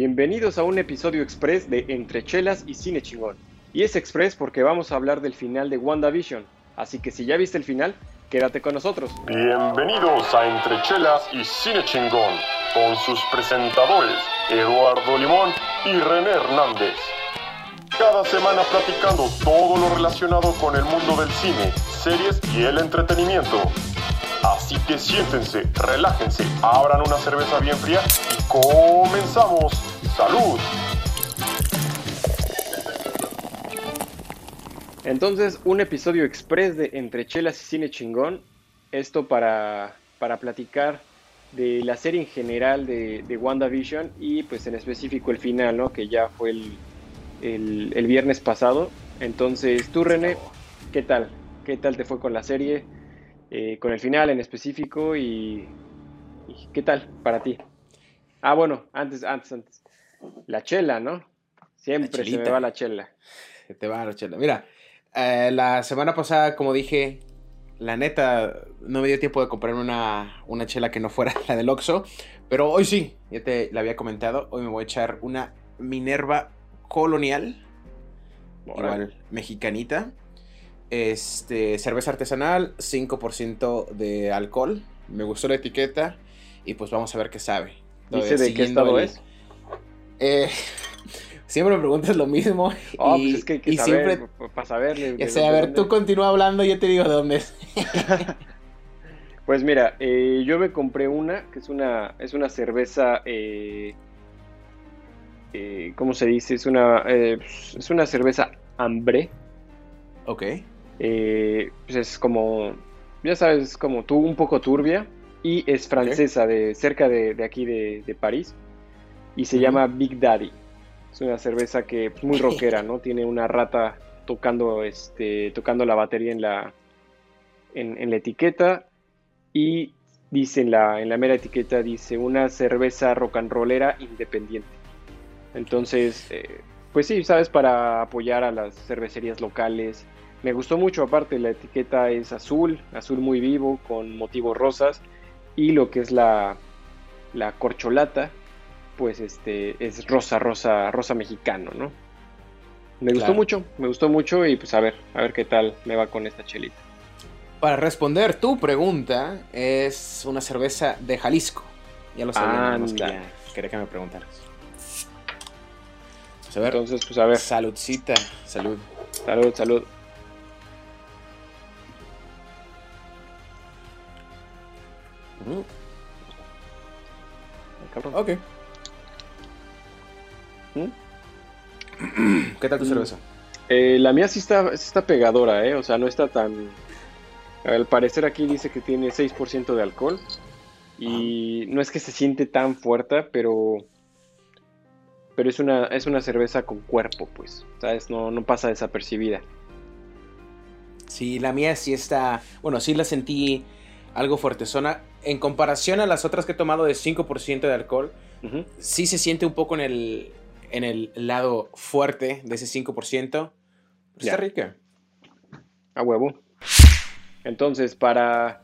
Bienvenidos a un episodio express de Entre Chelas y Cine Chingón. Y es express porque vamos a hablar del final de WandaVision. Así que si ya viste el final, quédate con nosotros. Bienvenidos a Entre Chelas y Cine Chingón, con sus presentadores Eduardo Limón y René Hernández. Cada semana platicando todo lo relacionado con el mundo del cine, series y el entretenimiento. Así que siéntense, relájense, abran una cerveza bien fría y comenzamos. ¡Salud! Entonces, un episodio express de Entre Chelas y Cine Chingón. Esto para, para platicar de la serie en general de, de WandaVision y pues en específico el final, ¿no? Que ya fue el, el, el viernes pasado. Entonces, tú René, ¿qué tal? ¿Qué tal te fue con la serie? Eh, con el final en específico y, y, qué tal para ti. Ah, bueno, antes, antes, antes. La chela, ¿no? Siempre se me va la chela. Se te va la chela. Mira, eh, la semana pasada, como dije, la neta, no me dio tiempo de comprar una, una chela que no fuera la del Oxxo, pero hoy sí, ya te la había comentado, hoy me voy a echar una Minerva Colonial, igual mexicanita, este, cerveza artesanal, 5% de alcohol. Me gustó la etiqueta y pues vamos a ver qué sabe. ¿Dice de qué estado el... es? Eh, siempre me preguntas lo mismo. Oh, y, pues es que hay que saber, siempre, para saberle. Ya sé, a ver, tú continúa hablando, yo te digo de dónde es. pues mira, eh, yo me compré una, que es una, es una cerveza, eh, eh, ¿cómo se dice? Es una, es una cerveza hambre. Ok. Eh, pues es como, ya sabes, como tú, un poco turbia. Y es francesa, okay. de cerca de, de aquí de, de, París. Y se llama Big Daddy. Es una cerveza que pues, muy rockera, ¿no? Tiene una rata tocando, este, tocando la batería en la, en, en la etiqueta. Y dice en la, en la mera etiqueta, dice una cerveza rock and rollera independiente. Entonces, eh, pues sí, sabes, para apoyar a las cervecerías locales, me gustó mucho, aparte la etiqueta es azul, azul muy vivo, con motivos rosas, y lo que es la, la corcholata, pues este es rosa, rosa, rosa mexicano, ¿no? Me gustó claro. mucho, me gustó mucho y pues a ver, a ver qué tal me va con esta chelita. Para responder tu pregunta, es una cerveza de Jalisco. Ya lo sabía, ah, quería que me preguntaras. Pues a ver, Entonces, pues a ver. Saludcita, salud. Salud, salud. Mm. Ok. ¿Mm? ¿Qué tal tu cerveza? Eh, la mía sí está, sí está pegadora, ¿eh? O sea, no está tan... Al parecer aquí dice que tiene 6% de alcohol. Y no es que se siente tan fuerte, pero... Pero es una, es una cerveza con cuerpo, pues. ¿Sabes? No, no pasa desapercibida. Sí, la mía sí está... Bueno, sí la sentí algo fuertezona. En comparación a las otras que he tomado de 5% de alcohol, uh -huh. sí se siente un poco en el, en el lado fuerte de ese 5%. Pues está rica. A huevo. Entonces, para.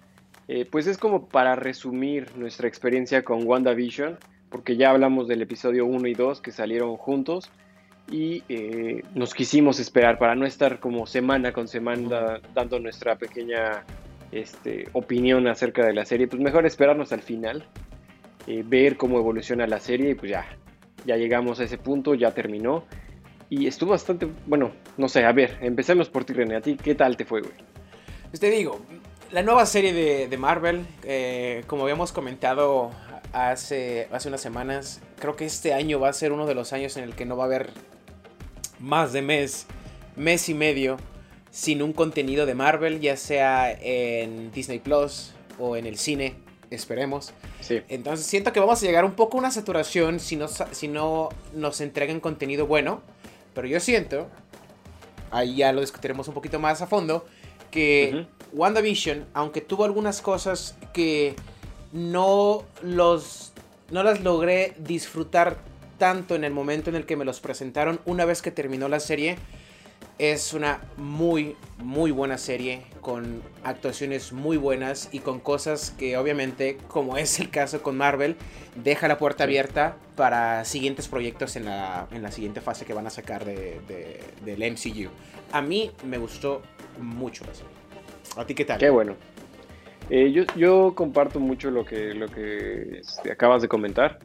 Eh, pues es como para resumir nuestra experiencia con WandaVision, porque ya hablamos del episodio 1 y 2 que salieron juntos y eh, nos quisimos esperar para no estar como semana con semana dando nuestra pequeña este, opinión acerca de la serie, pues mejor esperarnos al final, eh, ver cómo evoluciona la serie y pues ya, ya llegamos a ese punto, ya terminó. Y estuvo bastante, bueno, no sé, a ver, empecemos por ti René, a ti, ¿qué tal te fue, güey? Pues te digo, la nueva serie de, de Marvel, eh, como habíamos comentado hace, hace unas semanas, creo que este año va a ser uno de los años en el que no va a haber más de mes, mes y medio sin un contenido de Marvel, ya sea en Disney Plus o en el cine, esperemos. Sí. Entonces siento que vamos a llegar un poco a una saturación si no, si no nos entregan contenido bueno, pero yo siento, ahí ya lo discutiremos un poquito más a fondo, que uh -huh. WandaVision, aunque tuvo algunas cosas que no, los, no las logré disfrutar tanto en el momento en el que me los presentaron una vez que terminó la serie, Es una muy, muy buena serie, con actuaciones muy buenas y con cosas que obviamente, como es el caso con Marvel, deja la puerta abierta para siguientes proyectos en la, en la siguiente fase que van a sacar de, del MCU. A mí me gustó mucho la serie. ¿A ti qué tal? Qué bueno. Eh, yo, yo, comparto mucho lo que, lo que este, acabas de comentar.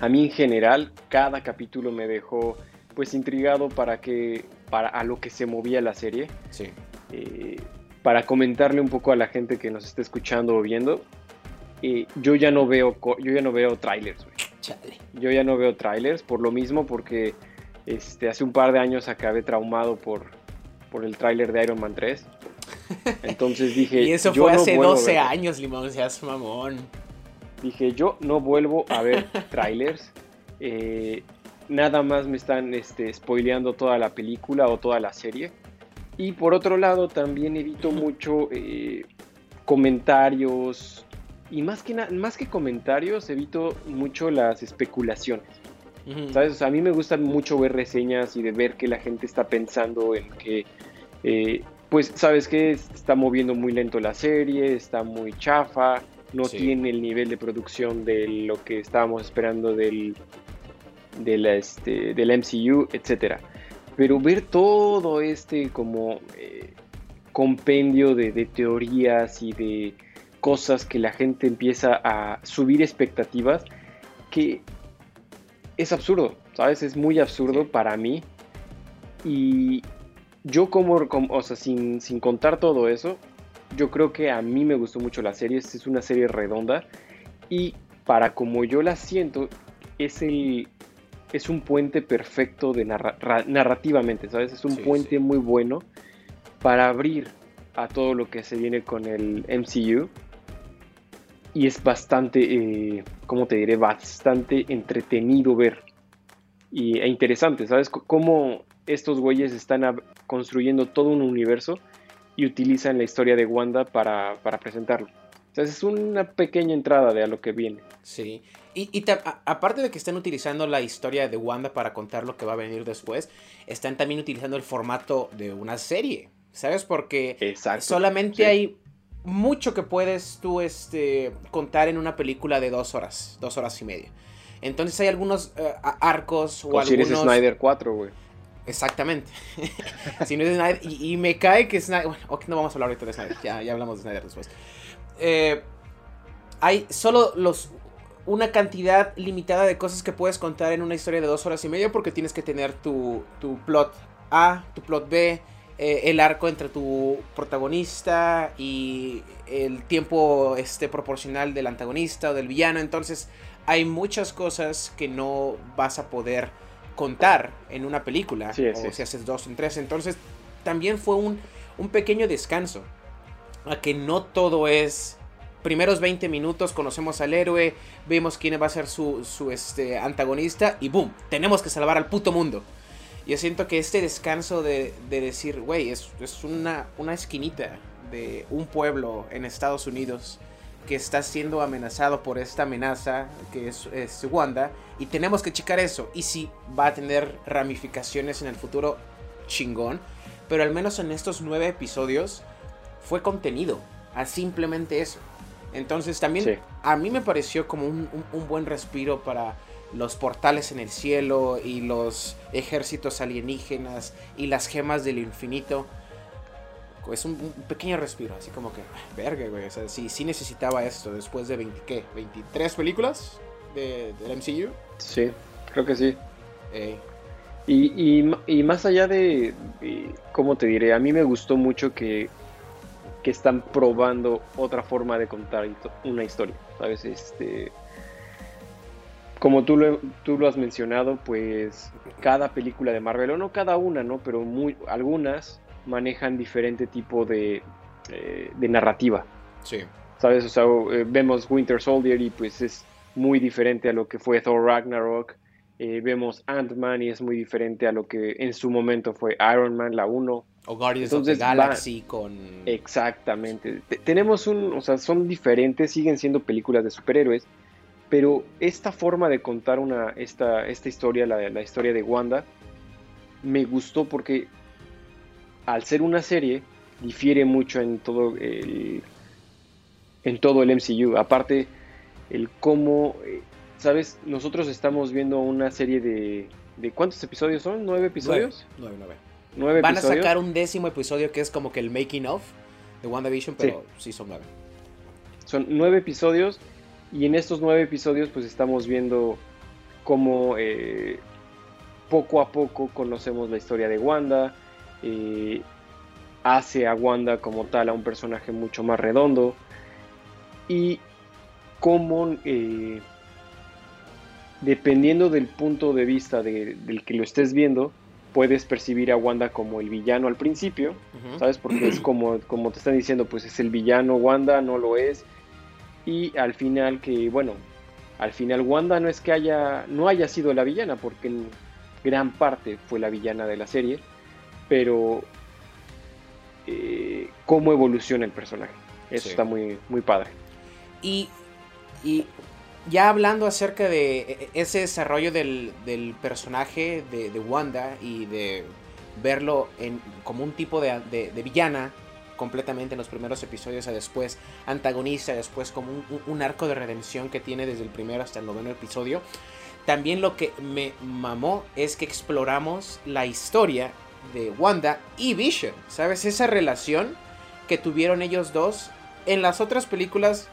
A mí en general, cada capítulo me dejó pues intrigado para que para a lo que se movía la serie. Sí. Eh, para comentarle un poco a la gente que nos está escuchando o viendo, eh, yo ya no veo yo ya no veo trailers. Yo ya no veo trailers por lo mismo porque este hace un par de años acabé traumado por por el tráiler de Iron Man 3. Entonces dije, y eso fue hace 12 años, Limón, seas mamón. Dije, yo no vuelvo a ver trailers. Eh, nada más me están este, spoileando toda la película o toda la serie. Y por otro lado, también evito mucho eh, comentarios. Y más que, más que comentarios, evito mucho las especulaciones. ¿Sabes? a mí me gusta mucho ver reseñas y de ver que la gente está pensando en que, eh, pues, ¿sabes qué? Está moviendo muy lento la serie, está muy chafa, no tiene el nivel de producción de lo que estábamos esperando del, de este, del MCU, etc. Pero ver todo este como eh, compendio de, teorías y de cosas que la gente empieza a subir expectativas, que es absurdo, ¿sabes? Es muy absurdo para mí. Y yo como, como o sea, sin, sin, contar todo eso, yo creo que a mí me gustó mucho la serie, es una serie redonda y para como yo la siento, es el, es un puente perfecto de narrativamente, ¿sabes? Es un puente muy bueno para abrir a todo lo que se viene con el MCU. Y es bastante, eh, ¿cómo te diré? Bastante entretenido ver. Y, e interesante, ¿sabes? cómo estos güeyes están construyendo todo un universo y utilizan la historia de Wanda para, para presentarlo. O sea, es una pequeña entrada de a lo que viene. Sí. Y, aparte de que están utilizando la historia de Wanda para contar lo que va a venir después, están también utilizando el formato de una serie. ¿Sabes? Porque solamente hay mucho que puedes tú este, contar en una película de dos horas, dos horas y media. Entonces hay algunos eh, arcos o, algunos... Si Snyder 4, güey. Exactamente. si no es Snyder... Y, me cae que Snyder... Bueno, ok, no vamos a hablar ahorita de Snyder. Ya, ya hablamos de Snyder después. Eh, hay solo los una cantidad limitada de cosas que puedes contar en una historia de dos horas y media porque tienes que tener tu, tu plot A, tu plot B, eh, el arco entre tu protagonista y el tiempo este, proporcional del antagonista o del villano. Entonces hay muchas cosas que no vas a poder contar en una película o si haces dos en tres. Entonces también fue un, un pequeño descanso a que no todo es primeros 20 minutos conocemos al héroe, vemos quién va a ser su, este, antagonista y ¡boom! Tenemos que salvar al puto mundo. Yo siento que este descanso de, decir, güey, es, una, una esquinita de un pueblo en Estados Unidos que está siendo amenazado por esta amenaza que es, es, Wanda y tenemos que checar eso y si va a tener ramificaciones en el futuro chingón pero al menos en estos nueve episodios fue contenido a simplemente eso entonces también a mí me pareció como un, buen respiro para los portales en el cielo y los ejércitos alienígenas y las gemas del infinito. Es un, pequeño respiro, así como que, verga, güey. O sea, sí, sí necesitaba esto después de 20, ¿qué? ¿23 películas de, del MCU? Sí, creo que sí. Y, y, más allá de, de, ¿cómo te diré? A mí me gustó mucho que que están probando otra forma de contar una historia, ¿sabes? Este, como tú lo, tú lo has mencionado, pues cada película de Marvel, o no cada una, ¿no? Pero muy, algunas manejan diferente tipo de, eh, de narrativa. Sí. ¿Sabes? O sea, eh, vemos Winter Soldier y pues es muy diferente a lo que fue Thor Ragnarok. Eh, vemos Ant-Man y es muy diferente a lo que en su momento fue Iron Man, la 1. O Guardians of the Galaxy con... Exactamente. tenemos un... O sea, son diferentes, siguen siendo películas de superhéroes, pero esta forma de contar una, esta, esta historia, la, la historia de Wanda, me gustó porque al ser una serie, difiere mucho en todo el, en todo el MCU. Aparte, el cómo, eh, ¿sabes? Nosotros estamos viendo una serie de... ¿De cuántos episodios son? ¿Nueve episodios? Nueve, nueve. ¿Nueve Van a sacar un décimo episodio que es como que el making of de WandaVision, pero sí, son nueve. Son nueve episodios y en estos nueve episodios pues estamos viendo cómo eh, poco a poco conocemos la historia de Wanda, eh, hace a Wanda como tal a un personaje mucho más redondo y cómo eh, dependiendo del punto de vista de- del que lo estés viendo puedes percibir a Wanda como el villano al principio. ¿sabes? Porque es como, como te están diciendo, pues es el villano, Wanda no lo es. Y al final que, bueno, al final Wanda no es que haya, no haya sido la villana, porque en gran parte fue la villana de la serie, pero eh, cómo evoluciona el personaje. Eso Sí. está muy, muy padre. Y, y ya hablando acerca de e- ese desarrollo del, del personaje de, Wanda y de verlo como un tipo de, villana completamente en los primeros episodios a después antagonista, después como un- un arco de redención que tiene desde el primero hasta el noveno episodio. También lo que me mamó es que exploramos la historia de Wanda y Vision, ¿sabes? Esa relación que tuvieron ellos dos en las otras películas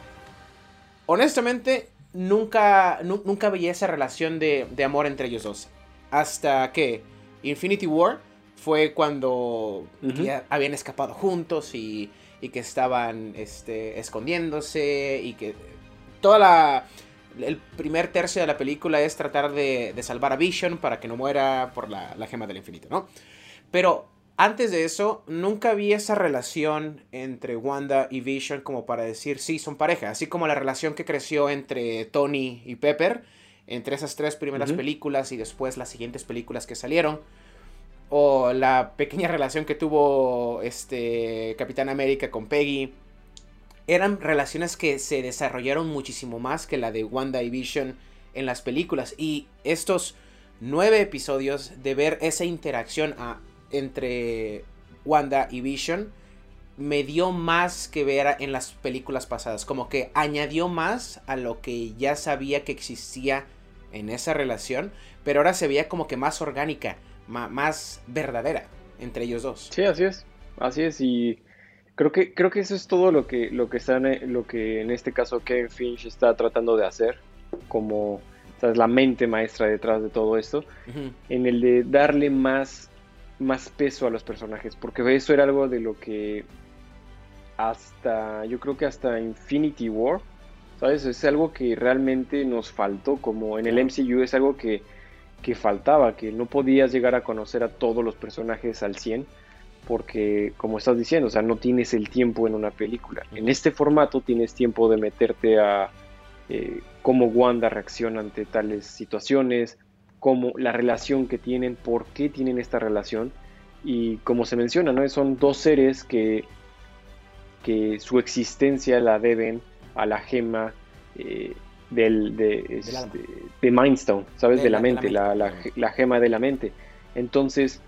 honestamente, nunca, nu- nunca veía esa relación de, de amor entre ellos dos. Hasta que Infinity War fue cuando ya habían escapado juntos y, y que estaban este, escondiéndose y que toda la... El primer tercio de la película es tratar de, de salvar a Vision para que no muera por la, la gema del infinito, ¿no? Pero antes de eso, nunca vi esa relación entre Wanda y Vision como para decir, sí, son pareja. Así como la relación que creció entre Tony y Pepper, entre esas tres primeras películas y después las siguientes películas que salieron. O la pequeña relación que tuvo este Capitán América con Peggy. Eran relaciones que se desarrollaron muchísimo más que la de Wanda y Vision en las películas. Y estos nueve episodios de ver esa interacción a- entre Wanda y Vision me dio más que ver en las películas pasadas. Como que añadió más a lo que ya sabía que existía en esa relación. Pero ahora se veía como que más orgánica, más verdadera entre ellos dos. Sí, así es. Así es. Y creo que, creo que eso es todo lo que, lo que están, lo que en este caso Kevin Finch está tratando de hacer. Como ¿sabes? la mente maestra detrás de todo esto. En el de darle más, más peso a los personajes, porque eso era algo de lo que hasta, yo creo que hasta Infinity War, ¿sabes? Es algo que realmente nos faltó, como en el MCU es algo que, que faltaba, que no podías llegar a conocer a todos los personajes al 100, porque como estás diciendo, o sea, no tienes el tiempo en una película. En este formato tienes tiempo de meterte a eh, cómo Wanda reacciona ante tales situaciones, cómo la relación que tienen, por qué tienen esta relación. Y como se menciona, ¿no? son dos seres que, que su existencia la deben a la gema eh, del, de, este, de Mindstone, ¿sabes? De De, la, la- de la mente, la, la- gema de la mente. Entonces,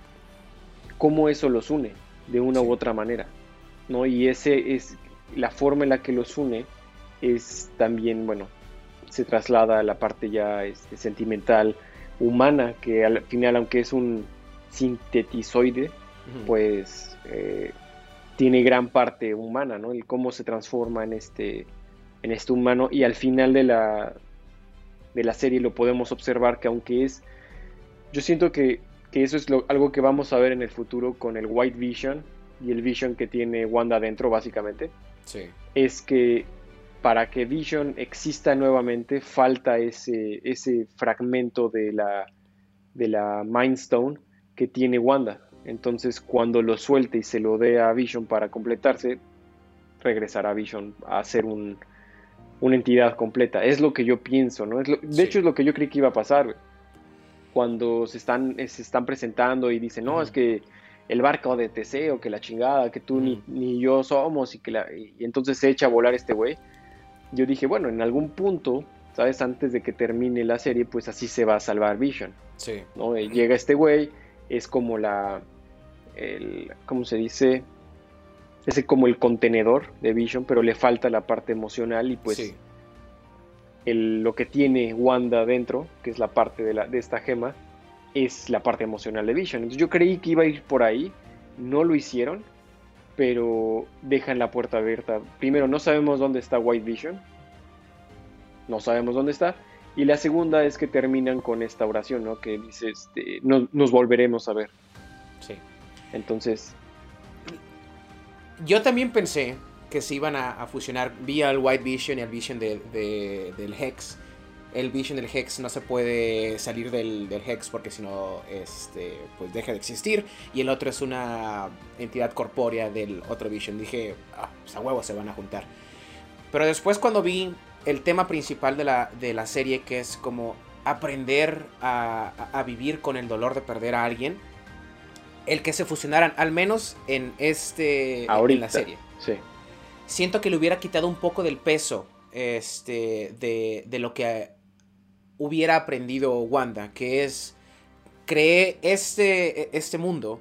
¿cómo eso los une? De una Sí. u otra manera. ¿no? Y ese es la forma en la que los une es también, bueno, se traslada a la parte ya este, sentimental, humana, que al final, aunque es un sintetizoide, pues eh, tiene gran parte humana, ¿no? El cómo se transforma en este, en este humano y al final de la, de la serie lo podemos observar que aunque es, yo siento que, que eso es lo- algo que vamos a ver en el futuro con el White Vision y el Vision que tiene Wanda dentro, básicamente Sí. es que para que Vision exista nuevamente falta ese, ese fragmento de la, de la Mind Stone que tiene Wanda. Entonces cuando lo suelte y se lo dé a Vision para completarse, regresará Vision a ser un, una entidad completa. Es lo que yo pienso, ¿no? Es lo- de Sí. hecho es lo que yo creí que iba a pasar. Cuando se están, se están presentando y dicen, no, es que el barco de Teseo, que la chingada, que tú ni, ni yo somos y que la, y entonces se echa a volar este güey. Yo dije, bueno, en algún punto, ¿sabes? Antes de que termine la serie, pues así se va a salvar Vision, Sí. ¿no? Y llega este güey, es como la, el, ¿cómo se dice? Ese como el contenedor de Vision, pero le falta la parte emocional y pues el, lo que tiene Wanda dentro, que es la parte de, la, de esta gema, es la parte emocional de Vision. Entonces yo creí que iba a ir por ahí, no lo hicieron, pero dejan la puerta abierta. Primero, no sabemos dónde está White Vision, no sabemos dónde está, y la segunda es que terminan con esta oración, ¿no? Que dice, este, nos volveremos a ver. Sí. Entonces... Yo también pensé que se iban a, fusionar vía el White Vision y el Vision del Hex. El Vision del Hex no se puede salir del, Hex porque si no, este, pues deja de existir. Y el otro es una entidad corpórea del otro Vision. Dije, ah, pues a huevo se van a juntar. Pero después cuando vi el tema principal de la, de la serie, que es como aprender a, vivir con el dolor de perder a alguien, el que se fusionaran, al menos en este en la serie. Sí. Siento que le hubiera quitado un poco del peso este, de, de lo que hubiera aprendido Wanda, que es creé este, este mundo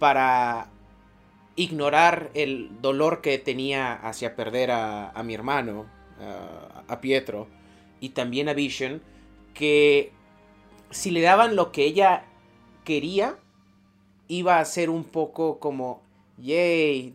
para ignorar el dolor que tenía hacia perder a, a mi hermano a, Pietro y también a Vision, que si le daban lo que ella quería, iba a ser un poco como, yay,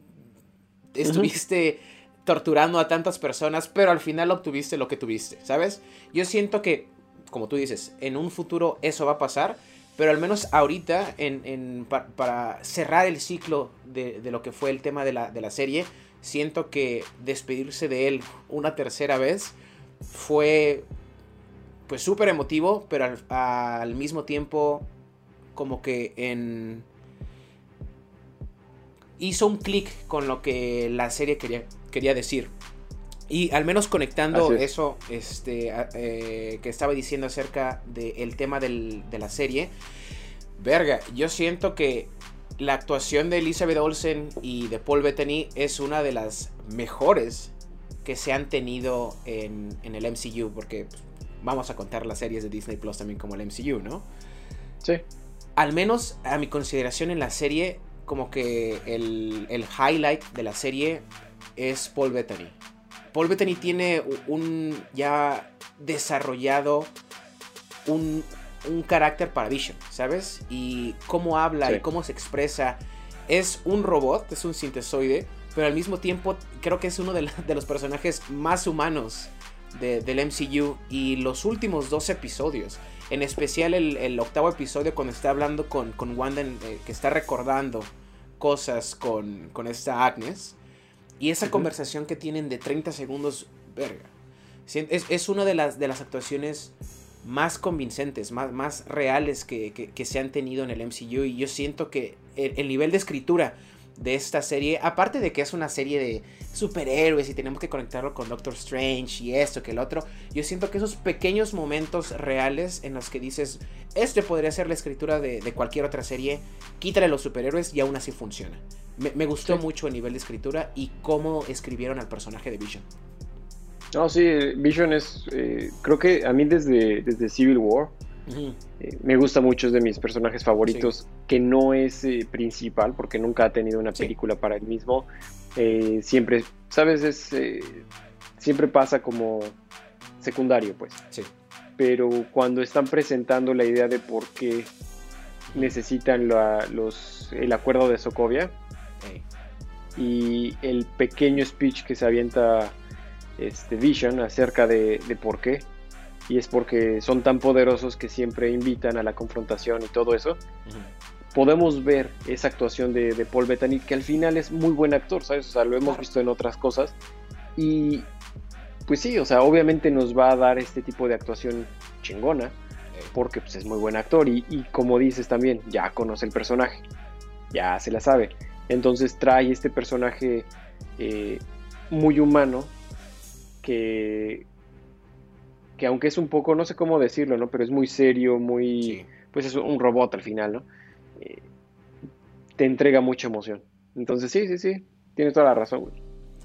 estuviste torturando a tantas personas, pero al final obtuviste lo que tuviste, ¿sabes? Yo siento que, como tú dices, en un futuro eso va a pasar, pero al menos ahorita, en, para cerrar el ciclo de, lo que fue el tema de la, de la serie, siento que despedirse de él una tercera vez fue pues súper emotivo, pero al, mismo tiempo como que en... hizo un clic con lo que la serie quería, quería decir. Y al menos conectando eso este, eh, que estaba diciendo acerca del tema de la serie, verga, yo siento que la actuación de Elizabeth Olsen y de Paul Bettany es una de las mejores que se han tenido en, el MCU, porque pues, vamos a contar las series de Disney Plus también como el MCU, ¿no? Sí. Al menos a mi consideración en la serie, como que el, el highlight de la serie es Paul Bettany. Paul Bettany tiene un ya desarrollado un, un carácter para Vision, ¿sabes? Y cómo habla y cómo se expresa. Es un robot, es un sintesoide, pero al mismo tiempo creo que es uno de, los personajes más humanos del MCU. Y los últimos dos episodios, en especial el, octavo episodio cuando está hablando con, con Wanda, eh, que está recordando cosas con, con esta Agnes. Y esa conversación que tienen de 30 segundos, verga. Es, es una de las, de las actuaciones más convincentes, más, más reales que, se han tenido en el MCU. Y yo siento que el, nivel de escritura de esta serie, aparte de que es una serie de superhéroes y tenemos que conectarlo con Doctor Strange y esto que el otro, yo siento que esos pequeños momentos reales en los que dices, este podría ser la escritura de, cualquier otra serie, quítale los superhéroes y aún así funciona. Me, gustó mucho el nivel de escritura y cómo escribieron al personaje de Vision. No, sí, Vision es, eh, creo que a mí desde, desde Civil War eh, me gusta mucho, es de mis personajes favoritos, que no es eh, principal porque nunca ha tenido una película para él mismo. siempre, ¿sabes? Es, siempre pasa como secundario, pues. Sí. Pero cuando están presentando la idea de por qué necesitan los, el acuerdo de Sokovia y el pequeño speech que se avienta este, Vision acerca de, por qué. Y es porque son tan poderosos que siempre invitan a la confrontación y todo eso. Podemos ver esa actuación de, Paul Bettany, que al final es muy buen actor, ¿sabes? O sea, lo hemos visto en otras cosas. Y pues sí, o sea, obviamente nos va a dar este tipo de actuación chingona, porque pues, es muy buen actor. Y, como dices también, ya conoce el personaje, ya se la sabe. Entonces trae este personaje eh, muy humano que, que aunque es un poco, no sé cómo decirlo, ¿no? Pero es muy serio, muy... Pues es un robot al final, ¿no? Eh, te entrega mucha emoción. Entonces sí, sí, sí, tienes toda la razón, güey.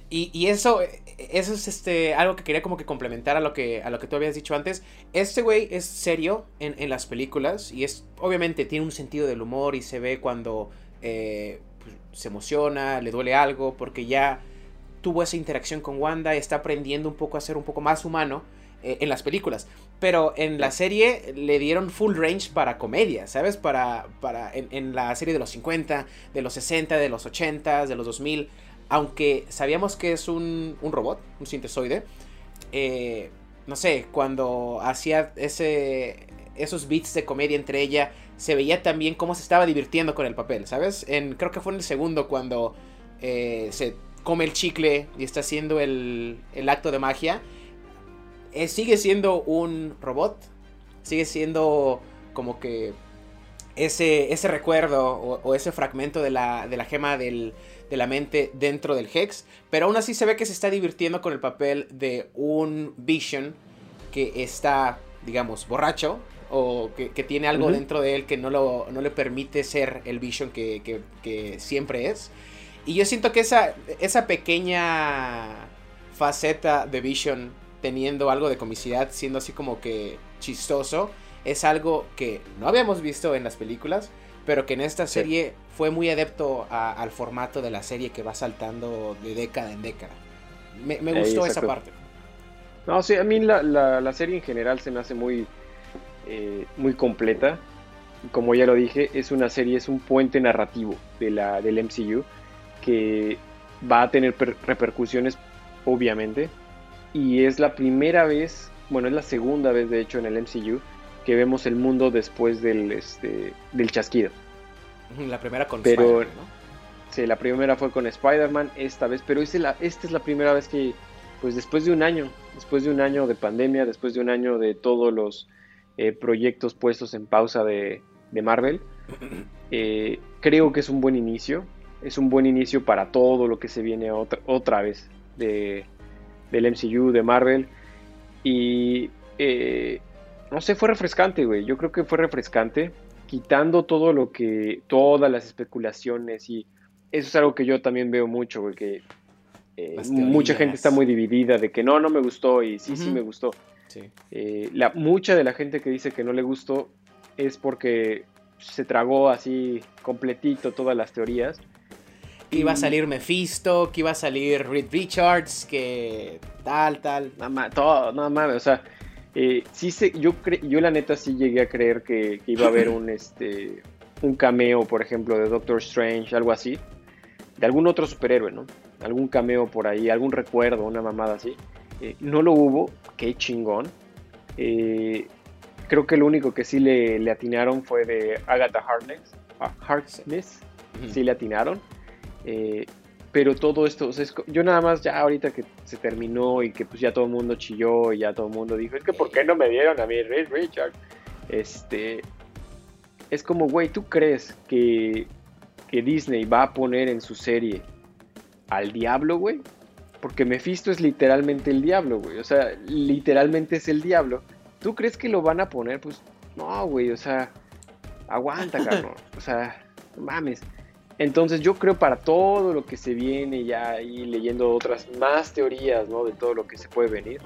Y, eso, eso es este, algo que quería como que complementar a lo que, a lo que tú habías dicho antes. Este güey es serio en, en las películas y es, obviamente, tiene un sentido del humor y se ve cuando eh, pues, se emociona, le duele algo, porque ya tuvo esa interacción con Wanda, está aprendiendo un poco a ser un poco más humano eh, en las películas. Pero en la serie le dieron full range para comedia, ¿sabes? Para, para en, la serie de los 50, de los 60, de los 80, de los 2000. Aunque sabíamos que es un, un robot, un sintesoide. Eh, no sé, cuando hacía ese, esos beats de comedia entre ella, se veía también cómo se estaba divirtiendo con el papel, ¿sabes? En, creo que fue en el segundo cuando eh, se come el chicle y está haciendo el, acto de magia, eh, sigue siendo un robot, sigue siendo como que ese, ese recuerdo o, ese fragmento de la, de la gema de la mente dentro del Hex, pero aún así se ve que se está divirtiendo con el papel de un Vision que está, digamos, borracho o que, tiene algo dentro de él que no, lo, no le permite ser el Vision que, que siempre es. Y yo siento que esa, esa pequeña faceta de Vision teniendo algo de comicidad, siendo así como que chistoso, es algo que no habíamos visto en las películas, pero que en esta serie fue muy adepto al formato de la serie que va saltando de década en década. Me, gustó esa parte. No, sí, a mí la, la, serie en general se me hace muy, eh, muy completa. Como ya lo dije, es una serie, es un puente narrativo de la, del MCU que va a tener repercusiones, obviamente. Y es la primera vez, bueno, es la segunda vez de hecho en el MCU que vemos el mundo después del, este, del chasquido. La primera con pero, Spider-Man, ¿no? Sí, la primera fue con Spider-Man esta vez, pero esta es la primera vez que, pues después de un año, después de un año de pandemia, después de un año de todos los eh, proyectos puestos en pausa de, Marvel, eh, creo que es un buen inicio es un buen inicio para todo lo que se viene otra, otra vez de, del MCU, de Marvel. Y eh, no sé, fue refrescante, güey. Yo creo que fue refrescante, quitando todo lo que, todas las especulaciones y eso es algo que yo también veo mucho, güey, que eh, mucha gente está muy dividida de que no, no me gustó y sí, sí me gustó. Eh, la, mucha de la gente que dice que no le gustó es porque se tragó así completito todas las teorías que iba a salir Mephisto, que iba a salir Reed Richards, que tal, tal. Nada más, todo, nada más, o sea, eh, sí sé, yo, yo la neta sí llegué a creer que, iba a haber un, este, un cameo, por ejemplo, de Doctor Strange, algo así, de algún otro superhéroe, ¿no? Algún cameo por ahí, algún recuerdo, una mamada así. Eh, no lo hubo, qué chingón. Eh, creo que lo único que sí le, le atinaron fue de Agatha Harkness. Ah, Harkness, sí le atinaron. Eh, pero todo esto, yo nada más ya ahorita que se terminó y que pues ya todo el mundo chilló y ya todo el mundo dijo, es que ¿por qué no me dieron a mí Richard? Este, es como, güey, ¿tú crees que, que Disney va a poner en su serie al diablo, güey? Porque Mephisto es literalmente el diablo, güey. O sea, literalmente es el diablo. ¿Tú crees que lo van a poner? Pues no, güey. O sea, aguanta, cabrón. O sea, mames. Entonces yo creo para todo lo que se viene ya ahí leyendo otras más teorías, ¿no? De todo lo que se puede venir.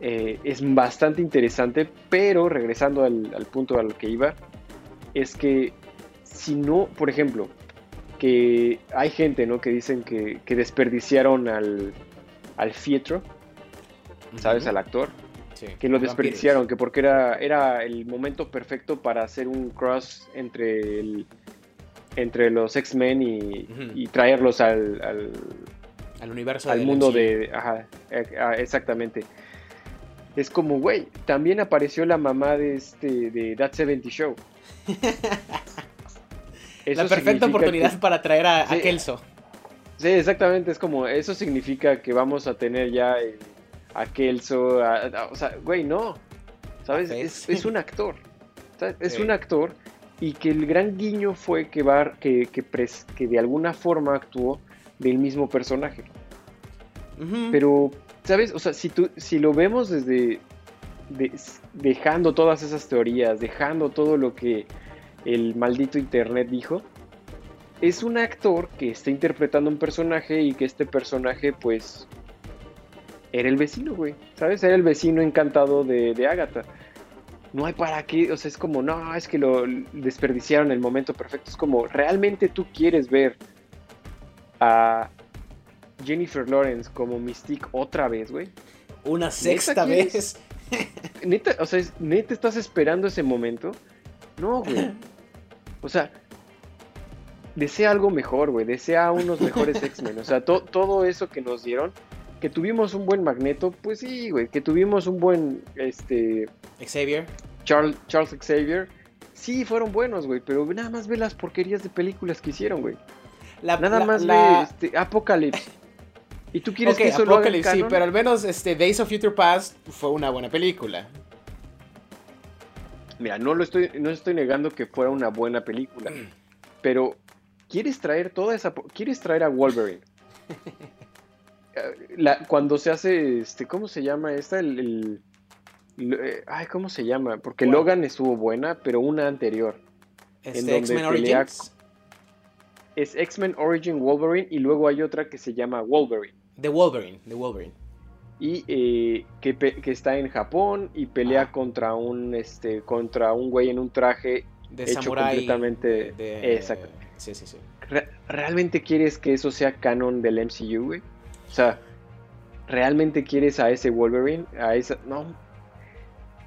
Eh, es bastante interesante, pero regresando al, punto al que iba, es que si no, por ejemplo, que hay gente, ¿no? Que dicen que, desperdiciaron al, al Fietro, ¿sabes? Al actor. que lo desperdiciaron, que porque era, era el momento perfecto para hacer un cross entre el entre los X-Men y, traerlos al, al, universo al mundo de ajá, eh, ah, exactamente. Es como güey también apareció la mamá de este de That 70 Show. La perfecta oportunidad para traer a, Kelso. Sí exactamente es como eso significa que vamos a tener ya a Kelso o sea güey no. Sabes es, un actor. Es un actor y que el gran guiño fue que, que, que, de alguna forma actuó del mismo personaje. Pero, ¿sabes? O sea, si, tú, si lo vemos desde dejando todas esas teorías, dejando todo lo que el maldito internet dijo, es un actor que está interpretando un personaje y que este personaje, pues, era el vecino, güey. ¿Sabes? Era el vecino encantado de, de Agatha. No hay para qué, o sea, es como, no, es que lo desperdiciaron el momento perfecto. Es como, ¿realmente tú quieres ver a Jennifer Lawrence como Mystique otra vez, güey? Una sexta vez. neta, o sea, neta estás esperando ese momento. No, güey. O sea, desea algo mejor, güey. Desea unos mejores X-Men. O sea, todo eso que nos dieron. Que tuvimos un buen Magneto, pues sí, güey. Que tuvimos un buen, este... Xavier. Charles, Charles Xavier. Sí, fueron buenos, güey. Pero nada más ve las porquerías de películas que hicieron, güey. nada más ve este, Apocalypse. ¿Y tú quieres que eso lo haga Sí, pero al menos este, Days of Future Past fue una buena película. Mira, no lo estoy, no estoy negando que fuera una buena película. Pero quieres traer toda esa. Quieres traer a Wolverine. La, cuando se hace, este, ¿cómo se llama esta? El, eh, ay, ¿cómo se llama? Porque Logan estuvo buena, pero una anterior. Este, X-Men Origins. Es X-Men Origin Wolverine y luego hay otra que se llama Wolverine. The Wolverine, The Wolverine. Y eh, que, que, está en Japón y pelea contra un este contra un güey en un traje de hecho completamente de, exacto. Sí, sí, sí. ¿Realmente quieres que eso sea canon del MCU, güey? O sea, ¿realmente quieres a ese Wolverine? A esa. No.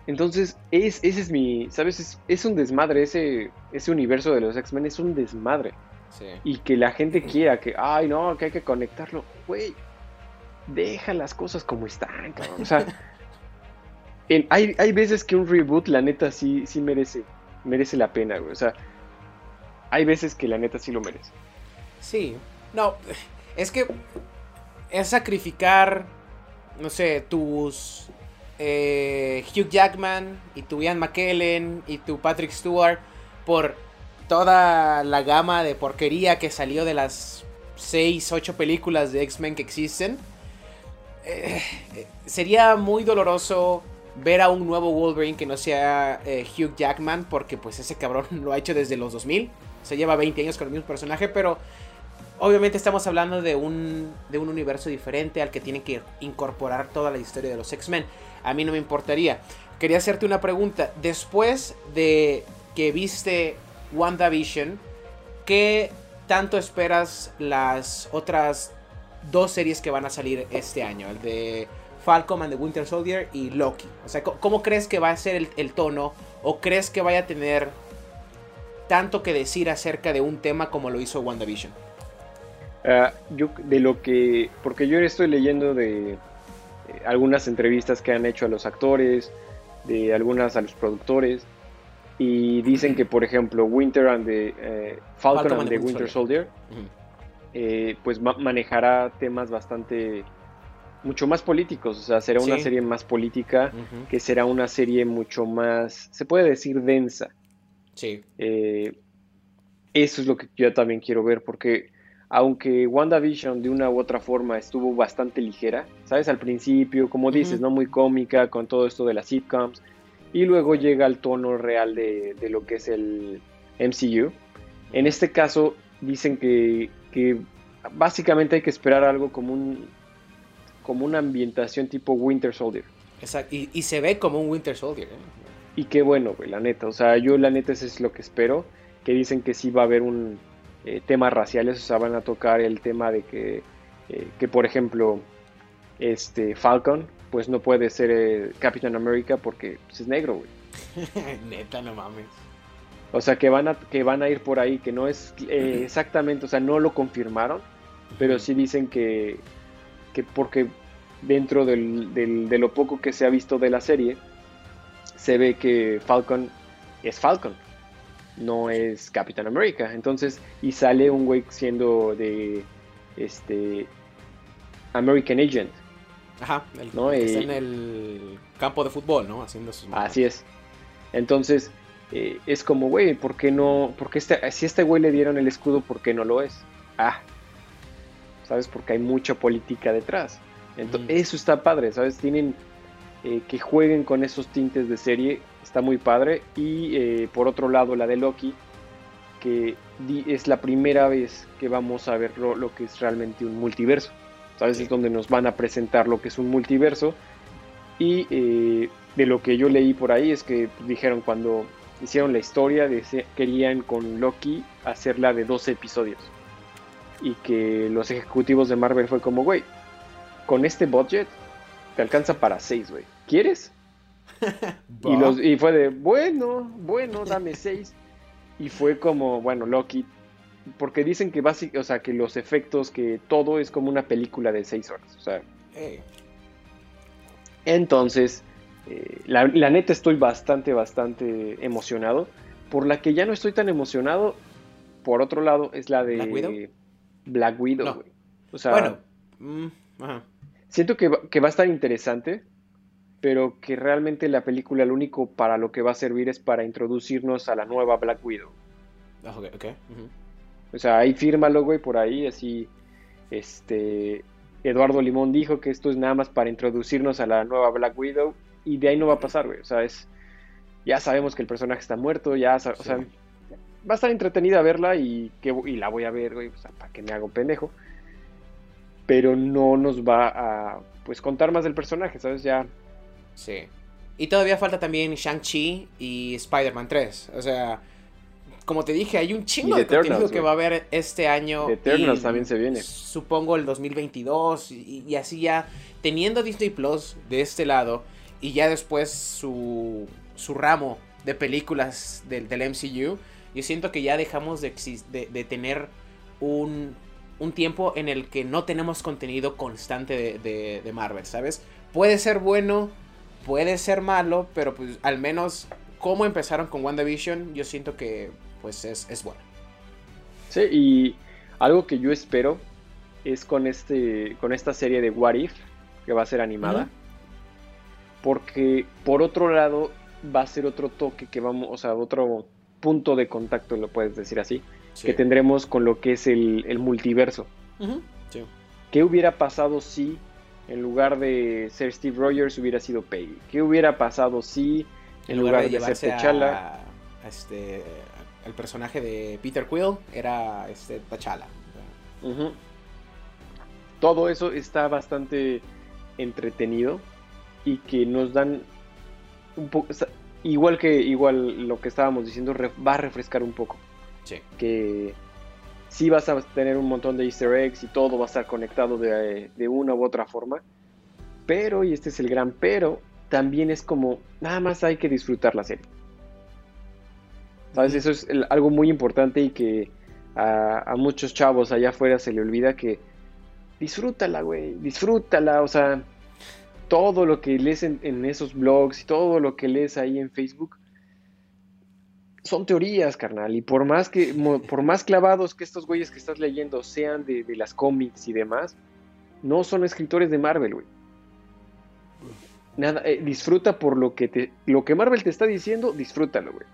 Entonces, es, ese es mi. ¿Sabes? Es, es un desmadre. Ese, ese universo de los X-Men es un desmadre. Sí. Y que la gente quiera que. Ay, no, que hay que conectarlo. Güey, deja las cosas como están, cabrón. O sea, hay, hay veces que un reboot, la neta, sí, sí merece, merece la pena, güey. O sea, hay veces que la neta sí lo merece. Sí, no, es que es sacrificar, no sé, tus eh, Hugh Jackman y tu Ian McKellen y tu Patrick Stewart por toda la gama de porquería que salió de las 6, 8 películas de X-Men que existen eh, sería muy doloroso ver a un nuevo Wolverine que no sea eh, Hugh Jackman, porque pues ese cabrón lo ha hecho desde los 2000. Se lleva 20 años con el mismo personaje, pero obviamente estamos hablando de un, de un universo diferente al que tienen que incorporar toda la historia de los X-Men. A mí no me importaría. Quería hacerte una pregunta. Después de que viste WandaVision, ¿qué tanto esperas las otras dos series que van a salir este año, el de Falcon and the Winter Soldier y Loki. O sea, ¿cómo crees que va a ser el, tono? ¿O crees que vaya a tener tanto que decir acerca de un tema como lo hizo WandaVision? Uh, yo de lo que, porque yo estoy leyendo de eh, algunas entrevistas que han hecho a los actores, de algunas a los productores, y dicen que, por ejemplo, Winter and the eh, Falcon, and, the Winter Soldier, eh, pues manejará temas bastante mucho más políticos, o sea, será una serie más política, que será una serie mucho más, se puede decir, densa. Sí. Eh, eso es lo que yo también quiero ver, porque aunque WandaVision de una u otra forma estuvo bastante ligera, ¿sabes? Al principio, como dices, ¿no? Muy cómica con todo esto de las sitcoms, y luego llega al tono real de, de lo que es el MCU. En este caso, dicen que que básicamente hay que esperar algo como un como una ambientación tipo Winter Soldier. Exacto, y, se ve como un Winter Soldier. ¿eh? Y qué bueno, güey, la neta. O sea, yo la neta eso es lo que espero. Que dicen que sí va a haber un eh, temas raciales, o sea, van a tocar el tema de que, eh, que por ejemplo, este Falcon, pues no puede ser Capitán América porque pues, es negro, güey. neta, no mames. O sea, que van a, que van a ir por ahí, que no es eh, exactamente, o sea, no lo confirmaron, pero sí dicen que, que porque dentro del, de lo poco que se ha visto de la serie, se ve que Falcon es Falcon, no es Capitán América. Entonces, y sale un güey siendo de este American Agent. Ajá, ¿no? está en el campo de fútbol, ¿no? Haciendo sus Así es. Entonces, eh, es como, güey, ¿por qué no? Porque este, si a este güey le dieron el escudo, ¿por qué no lo es? Ah, ¿sabes? Porque hay mucha política detrás. Entonces, mm. Eso está padre, ¿sabes? Tienen eh, que jueguen con esos tintes de serie, está muy padre. Y eh, por otro lado, la de Loki, que es la primera vez que vamos a ver lo, que es realmente un multiverso. ¿Sabes? Es donde nos van a presentar lo que es un multiverso Y eh, de lo que yo leí por ahí es que dijeron cuando hicieron la historia, de, querían con Loki hacerla de 12 episodios. Y que los ejecutivos de Marvel fue como, güey, con este budget te alcanza para 6, güey. ¿Quieres? y, los, y fue de, bueno, bueno, dame 6. Y fue como, bueno, Loki, porque dicen que básicamente, o sea, que los efectos, que todo es como una película de 6 horas. O sea, entonces, eh, la, neta estoy bastante, bastante emocionado. Por la que ya no estoy tan emocionado, por otro lado, es la de Black Widow. O sea, bueno, mm, siento que, que, va a estar interesante, pero que realmente la película lo único para lo que va a servir es para introducirnos a la nueva Black Widow. Ah, o sea, ahí fírmalo, güey, por ahí, así, este, Eduardo Limón dijo que esto es nada más para introducirnos a la nueva Black Widow y de ahí no va a pasar, güey. O sea, es, ya sabemos que el personaje está muerto, ya, o sea, va a estar entretenida verla y, que, y la voy a ver, güey, o sea, para que me haga un pendejo. Pero no nos va a, pues, contar más del personaje, ¿sabes? Ya. Sí. Y todavía falta también Shang-Chi y Spider-Man 3. O sea, como te dije, hay un chingo de contenido que va a haber este año. Eternals también se viene. Supongo el 2022 y, así ya teniendo Disney Plus de este lado y ya después su, su ramo de películas del, del, MCU, yo siento que ya dejamos de, de, tener un, un, tiempo en el que no tenemos contenido constante de, de Marvel, ¿sabes? Puede ser bueno, puede ser malo, pero pues al menos como empezaron con WandaVision, yo siento que pues es, es bueno. Sí, y algo que yo espero es con, este, con esta serie de What If, que va a ser animada. Porque por otro lado va a ser otro toque que vamos, o sea, otro punto de contacto, lo puedes decir así, que tendremos con lo que es el, multiverso. ¿Qué hubiera pasado si en lugar de ser Steve Rogers hubiera sido Peggy? ¿Qué hubiera pasado si en, lugar, de, ser T'Challa... este, el personaje de Peter Quill era este T'Challa. Todo eso está bastante entretenido y que nos dan un poco igual que igual lo que estábamos diciendo va a refrescar un poco. Sí. Que sí vas a tener un montón de easter eggs y todo va a estar conectado de, de una u otra forma. Pero, y este es el gran pero, también es como, nada más hay que disfrutar la serie. ¿Sabes? Eso es algo muy importante y que a, muchos chavos allá afuera se le olvida que disfrútala, güey, disfrútala, o sea, todo lo que lees en, esos blogs y todo lo que lees ahí en Facebook son teorías, carnal, y por más que, por más clavados que estos güeyes que estás leyendo sean de, las cómics y demás, no son escritores de Marvel, güey. Nada, eh, disfruta por lo que te, lo que Marvel te está diciendo, disfrútalo, güey.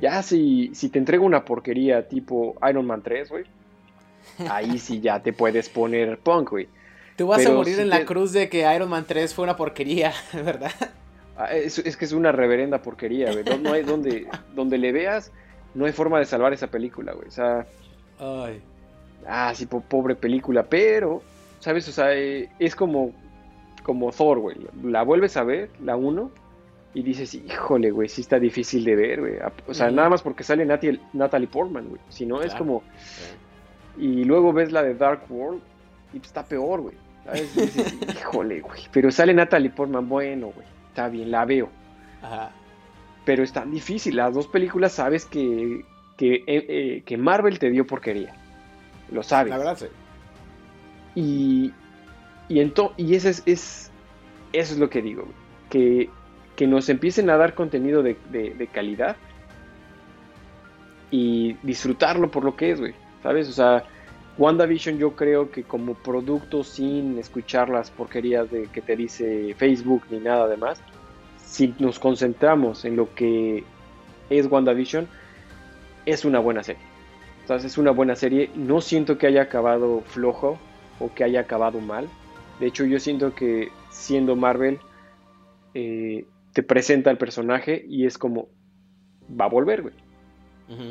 Ya si, si te entrego una porquería tipo Iron Man 3, güey, ahí sí ya te puedes poner punk, güey. Tú vas a morir en la cruz de que Iron Man 3 fue una porquería, ¿verdad? Ah, es, que es una reverenda porquería, güey. No, hay donde, donde le veas, no hay forma de salvar esa película, güey. O sea. Ay. Ah, sí, pobre película. Pero, ¿sabes? O sea, eh, es como, como Thor, güey. La vuelves a ver, la 1, y dices, híjole, güey, sí está difícil de ver, güey. O sea, nada más porque sale Natalie, Portman, güey. Si no, es como... Y luego ves la de Dark World y está peor, güey. ¿Sabes? dices, híjole, güey. Pero sale Natalie Portman, bueno, güey. Está bien, la veo. Ajá. Pero es tan difícil. Las dos películas sabes que, que, eh, eh, que Marvel te dio porquería. Lo sabes. La verdad, sí. Y, y, y ese es, es, eso es lo que digo. Que que nos empiecen a dar contenido de, calidad y disfrutarlo por lo que es, güey. ¿Sabes? O sea, WandaVision yo creo que como producto sin escuchar las porquerías de que te dice Facebook ni nada de más, si nos concentramos en lo que es WandaVision, es una buena serie. Entonces es una buena serie. No siento que haya acabado flojo o que haya acabado mal. De hecho, yo siento que siendo Marvel, eh, te presenta el personaje y es como, va a volver, güey.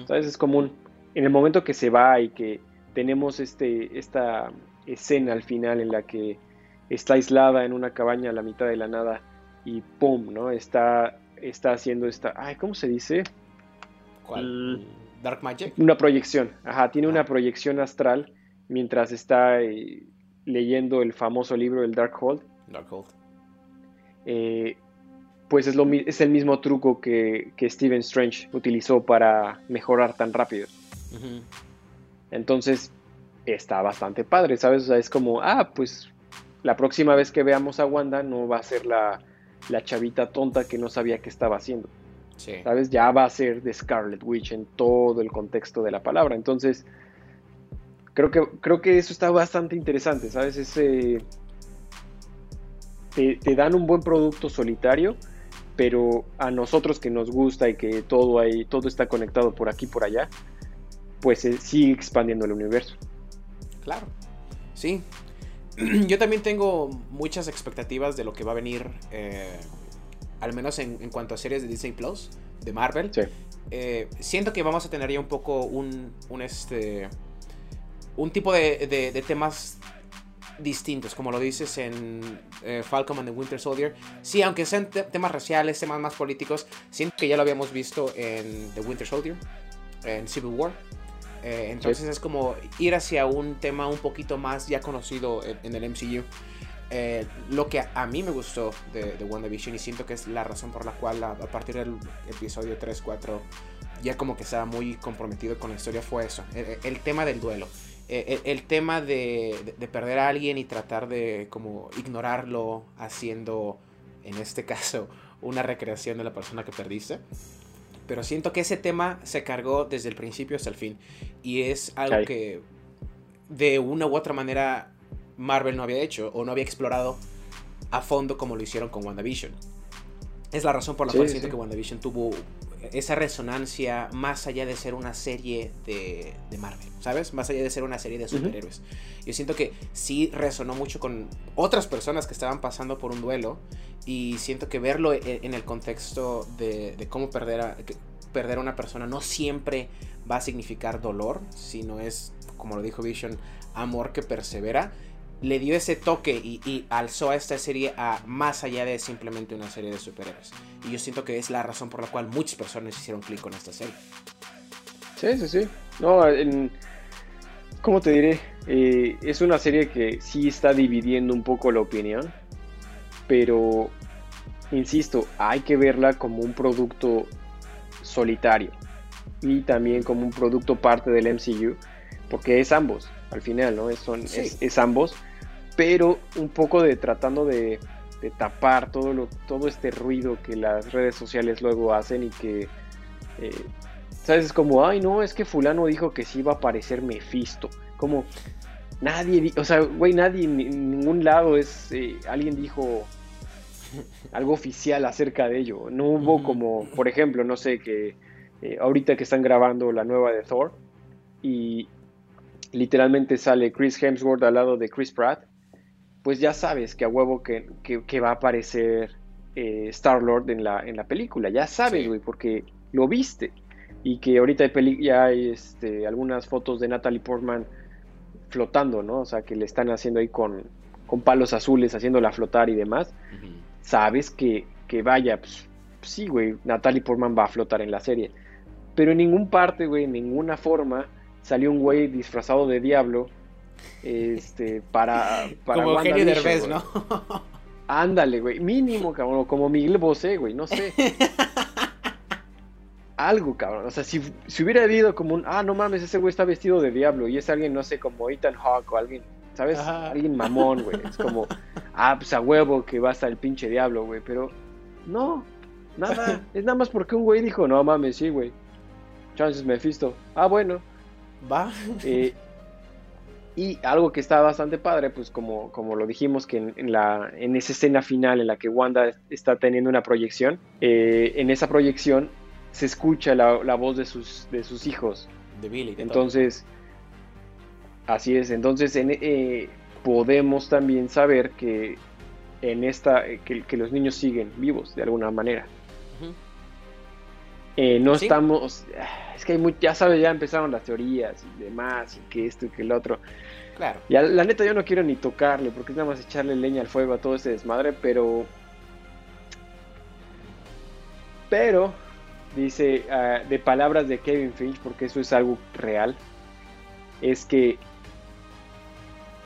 ¿Sabes? Es como un, en el momento que se va y que tenemos este, esta escena al final en la que está aislada en una cabaña a la mitad de la nada y ¡pum! ¿no? Está, está haciendo esta... Ay, ¿cómo se dice? ¿Cuál? Dark Magic. Una proyección, ajá, tiene una Ah. proyección astral mientras está eh, leyendo el famoso libro El Darkhold. Darkhold. Eh, pues es, lo, es el mismo truco que, que Stephen Strange utilizó para mejorar tan rápido. Ujú. Entonces está bastante padre, ¿sabes? O sea, es como, ah, pues la próxima vez que veamos a Wanda no va a ser la, la chavita tonta que no sabía qué estaba haciendo, Sí. ¿sabes? Ya va a ser de Scarlet Witch en todo el contexto de la palabra. Entonces, creo que, creo que eso está bastante interesante, ¿sabes? Ese, te, te dan un buen producto solitario, pero a nosotros que nos gusta y que todo, ahí, todo está conectado por aquí y por allá, pues se sigue expandiendo el universo. Claro. Sí. Yo también tengo muchas expectativas de lo que va a venir, eh, al menos en, en cuanto a series de Disney Plus, de Marvel. Sí. Eh, siento que vamos a tener ya un poco un, un, este, un tipo de, de- de temas distintos, como lo dices en eh, Falcon and the Winter Soldier. Sí, aunque sean te- temas raciales, temas más políticos, siento que ya lo habíamos visto en The Winter Soldier, en Civil War. Eh, entonces es como ir hacia un tema un poquito más ya conocido en, en el MCU. Eh, lo que a, a mí me gustó de, de WandaVision y siento que es la razón por la cual a, a partir del episodio 3, 4 ya como que estaba muy comprometido con la historia fue eso, el, el tema del duelo. Eh, El, el tema de, de- de perder a alguien y tratar de como ignorarlo haciendo, en este caso, una recreación de la persona que perdiste. Pero siento que ese tema se cargó desde el principio hasta el fin. Y es algo que de una u otra manera Marvel no había hecho o no había explorado a fondo como lo hicieron con WandaVision. Es la razón por la Sí, cual siento sí. que WandaVision tuvo esa resonancia más allá de ser una serie de, de Marvel, ¿sabes? Más allá de ser una serie de superhéroes. Yo siento que sí resonó mucho con otras personas que estaban pasando por un duelo y siento que verlo en, en el contexto de, de cómo perder a, perder a una persona no siempre va a significar dolor, sino es, como lo dijo Vision, amor que persevera. Le dio ese toque y, y alzó a esta serie a más allá de simplemente una serie de superhéroes. Y yo siento que es la razón por la cual muchas personas hicieron clic con esta serie. Sí, sí, sí. No, en, ¿cómo te diré? Eh, es una serie que sí está dividiendo un poco la opinión, pero, insisto, hay que verla como un producto solitario y también como un producto parte del MCU, porque es ambos, al final, ¿no? Es, son, Sí. es, es ambos, pero un poco de tratando de, de tapar todo, lo, todo este ruido que las redes sociales luego hacen y que... eh, ¿Sabes? Es como, ay, no, es que fulano dijo que sí iba a aparecer Mephisto. Como, nadie, di- o sea, güey, nadie en, ningún lado es, eh, alguien dijo algo oficial acerca de ello. No hubo como, por ejemplo, no sé, que eh, ahorita que están grabando la nueva de Thor y literalmente sale Chris Hemsworth al lado de Chris Pratt, pues ya sabes que a huevo que, que- que va a aparecer Star Lord en la, en la película. Ya sabes, Sí. güey, porque lo viste. Y que ahorita hay peli- ya hay este, algunas fotos de Natalie Portman flotando, ¿no? O sea, que le están haciendo ahí con, con palos azules, haciéndola flotar y demás. Sabes que, que vaya, pues, sí, güey, Natalie Portman va a flotar en la serie. Pero en ningún parte, güey, en ninguna forma salió un güey disfrazado de diablo este, para, para Como Eugenio Derbez. ¿no? Ándale, güey, mínimo, cabrón, como Miguel Bosé, güey, no sé. Algo, cabrón, o sea, si, si hubiera habido como un, ah, no mames, ese güey está vestido de diablo y es alguien, no sé, como Ethan Hawke o alguien, ¿sabes? Ajá. Alguien mamón, güey, es como, ah, pues a huevo que va a estar el pinche diablo, güey, pero no, nada, es nada más porque un güey dijo, no mames, sí, güey, chances Mephisto, ah, bueno, Va. eh, y algo que está bastante padre, pues como, como lo dijimos, que en, en la, en esa escena final en la que Wanda está teniendo una proyección, eh, en esa proyección se escucha la, la voz de sus, de sus hijos. De Billy. de Entonces, así es, entonces en, eh, podemos también saber que en esta, que, que los niños siguen vivos de alguna manera. Eh, no Sí. estamos, ah, es que hay muy, ya sabes, ya empezaron las teorías y demás, y que esto y que el otro. Claro. Ya, la neta yo no quiero ni tocarle, porque es nada más echarle leña al fuego a todo ese desmadre, pero Pero, dice, ah, de palabras de Kevin Finch, porque eso es algo real, es que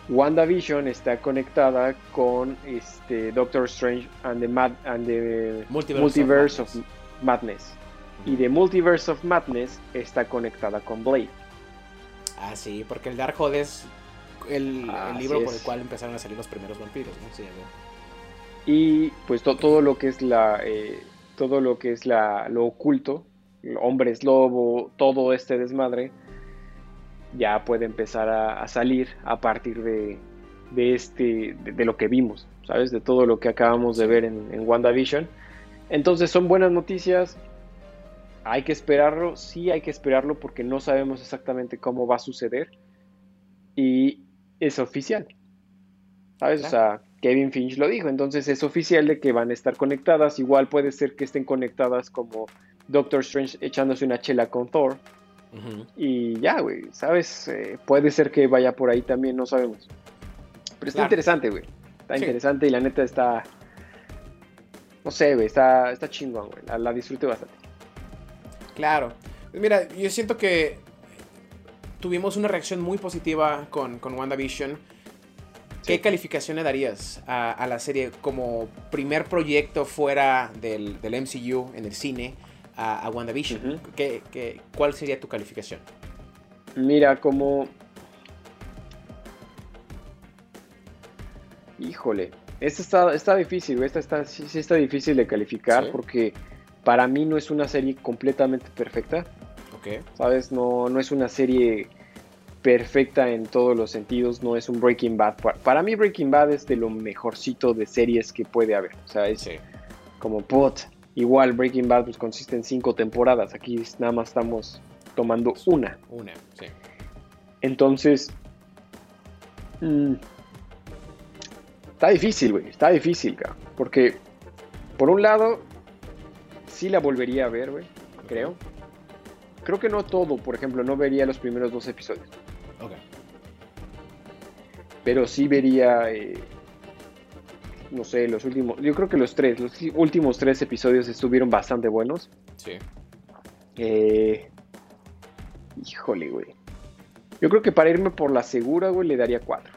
WandaVision está conectada con este Doctor Strange and the, and the Multiverse, of, Madness. Y The Multiverse of Madness está conectada con Blade. Ah, sí, porque el Darkhold es el, libro por el cual empezaron a salir los primeros vampiros, ¿no? y pues todo lo que es la eh, todo lo que es la, lo oculto, hombres lobo, todo este desmadre, ya puede empezar a, salir a partir de, de este, de, lo que vimos, ¿sabes? De todo lo que acabamos de ver en, en WandaVision. Entonces son buenas noticias. Hay que esperarlo, sí hay que esperarlo porque no sabemos exactamente cómo va a suceder. Y es oficial. ¿Sabes? O sea, Kevin Finch lo dijo. Entonces es oficial de que van a estar conectadas. Igual puede ser que estén conectadas como Doctor Strange echándose una chela con Thor. Y ya, güey, ¿sabes? Eh, puede ser que vaya por ahí también, no sabemos. Pero está interesante, güey. Está interesante y la neta está... No sé, güey, está, está chingón, güey. La, la disfruté bastante. Claro. Mira, yo siento que tuvimos una reacción muy positiva con, con WandaVision. ¿Qué calificación le darías a, la serie como primer proyecto fuera del, MCU en el cine a, WandaVision? cuál sería tu calificación? Mira, como... Híjole, esta está, está difícil, esta está, sí, está difícil de calificar porque para mí no es una serie completamente perfecta. ¿Sabes? No, no es una serie perfecta en todos los sentidos, no es un Breaking Bad. Para mí Breaking Bad es de lo mejorcito de series que puede haber. O sea, es como pot. Igual Breaking Bad pues, consiste en cinco temporadas. Aquí nada más estamos tomando una. Una, sí. Entonces... Mm, está difícil, güey. Está difícil, cabrón. Porque, por un lado, sí la volvería a ver, güey. Creo. Creo que no todo, por ejemplo, no vería los primeros dos episodios. Ok. Pero sí vería, eh, no sé, los últimos, yo creo que los tres, los últimos tres episodios estuvieron bastante buenos. Sí. Eh, híjole, güey. Yo creo que para irme por la segura, güey, le daría cuatro.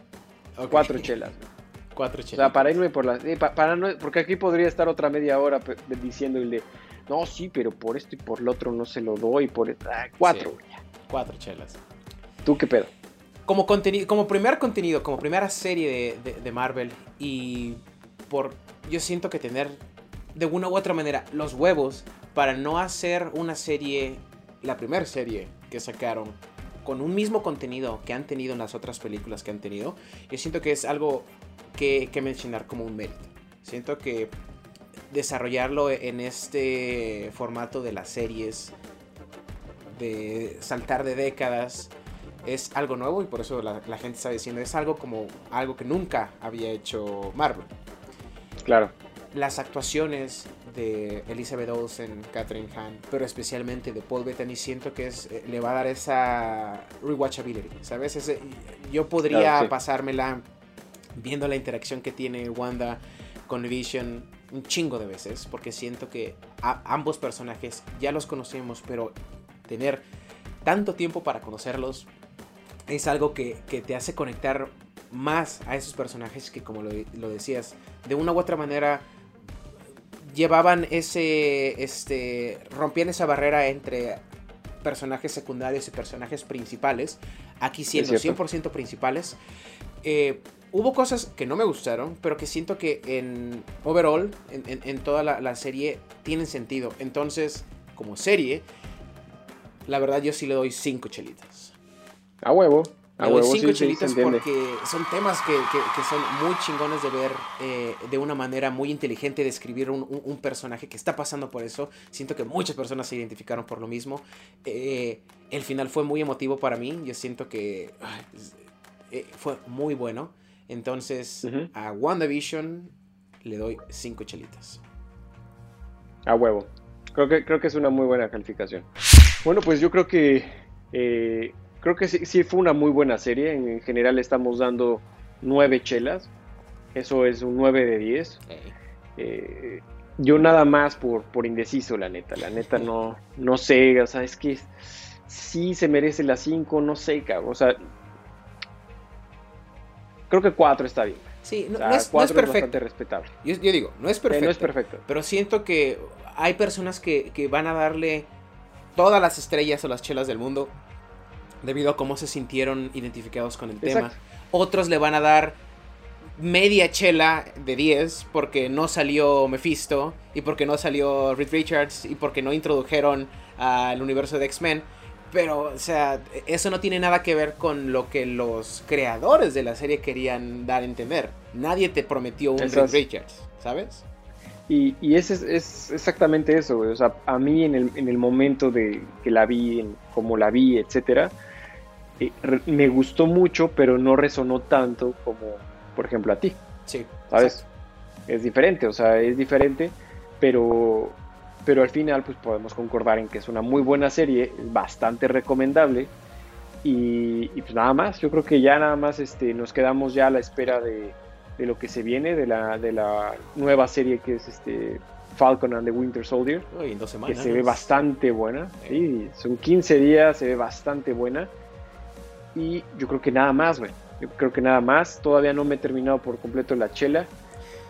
Cuatro chelas. Cuatro chelas. O sea, para irme por la... Eh, para no, porque aquí podría estar otra media hora diciéndole no, sí, pero por esto y por lo otro no se lo doy. Por... Ah, cuatro, Cuatro chelas. ¿Tú qué pedo? Como, contenido, como primer contenido, como primera serie de, Marvel y por... Yo siento que tener de una u otra manera los huevos para no hacer una serie, la primera serie que sacaron con un mismo contenido que han tenido en las otras películas que han tenido, yo siento que es algo que, que mencionar como un mérito. Siento que desarrollarlo en este formato de las series, de saltar de décadas, es algo nuevo y por eso la, gente está diciendo es algo como algo que nunca había hecho Marvel. Claro. Las actuaciones de Elizabeth Olsen, Catherine Hahn, pero especialmente de Paul Bettany, siento que es, eh, le va a dar esa rewatchability, ¿sabes? yo podría pasármela viendo la interacción que tiene Wanda con Vision un chingo de veces, porque siento que ambos personajes ya los conocemos, pero tener tanto tiempo para conocerlos es algo que, te hace conectar más a esos personajes que, como lo, decías, de una u otra manera llevaban ese, este, rompían esa barrera entre personajes secundarios y personajes principales, aquí siendo 100% principales. Eh, hubo cosas que no me gustaron, pero que siento que en overall, en, toda la, serie, tienen sentido. Entonces, como serie, la verdad yo sí le doy cinco chelitas. A huevo. A le doy cinco chelitas porque son temas que, son muy chingones de ver eh, de una manera muy inteligente, de escribir un, personaje que está pasando por eso. Siento que muchas personas se identificaron por lo mismo. Eh, el final fue muy emotivo para mí. Yo siento que eh, fue muy bueno. Entonces, a WandaVision le doy 5 chelitas. A huevo. Creo que, creo que es una muy buena calificación. Bueno, pues yo creo que eh, creo que sí, fue una muy buena serie. En general estamos dando 9 chelas. Eso es un 9 de 10. Eh, yo nada más por, por indeciso, la neta. La neta no, no sé, o sea, es que sí se merece la 5, no sé, cabrón. O sea, creo que 4 está bien. Sí, no, es, perfecto. respetable. Yo, digo, no es perfecto. no es perfecto. Pero siento que hay personas que, van a darle todas las estrellas o las chelas del mundo debido a cómo se sintieron identificados con el tema. Otros le van a dar media chela de 10 porque no salió Mephisto y porque no salió Reed Richards y porque no introdujeron al universo de X-Men. Pero, o sea, eso no tiene nada que ver con lo que los creadores de la serie querían dar a entender. Nadie te prometió un Reed Richards, ¿sabes? Y, y es, es, exactamente eso, güey. O sea, a mí en el, en el momento de que la vi, en, como la vi, etcétera, eh, me gustó mucho, pero no resonó tanto como, por ejemplo, a ti. Sí. ¿Sabes? Es diferente, o sea, es diferente, pero pero al final pues podemos concordar en que es una muy buena serie, bastante recomendable y, pues nada más, yo creo que ya nada más este, nos quedamos ya a la espera de, lo que se viene, de la, de la nueva serie que es este Falcon and the Winter Soldier, que se ve bastante buena, sí, son 15 días, se ve bastante buena. Y yo creo que nada más, güey, yo creo que nada más, todavía no me he terminado por completo la chela,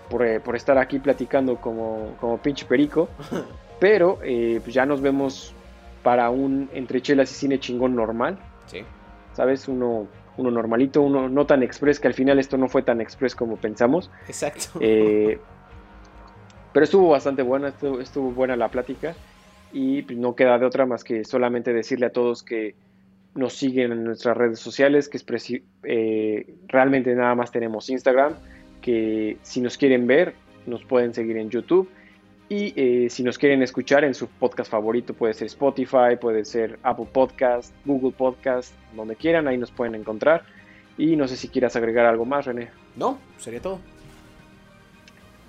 por, eh, por estar aquí platicando como, como pinche perico. Pero eh, pues ya nos vemos para un entre chelas y cine chingón normal. Sí. ¿Sabes? Uno, uno normalito, uno no tan express, que al final esto no fue tan express como pensamos. Exacto. Eh, pero estuvo bastante buena, estuvo, buena la plática. Y pues, no queda de otra más que solamente decirle a todos que nos siguen en nuestras redes sociales, que es eh, realmente nada más tenemos Instagram, que si nos quieren ver, nos pueden seguir en YouTube y eh, si nos quieren escuchar en su podcast favorito, puede ser Spotify, puede ser Apple Podcast, Google Podcast, donde quieran, ahí nos pueden encontrar. Y no sé si quieras agregar algo más, René. No, sería todo.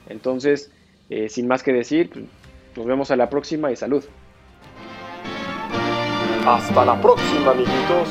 Entonces, eh, sin más que decir, pues, nos vemos a la próxima y salud. Hasta la próxima, amiguitos.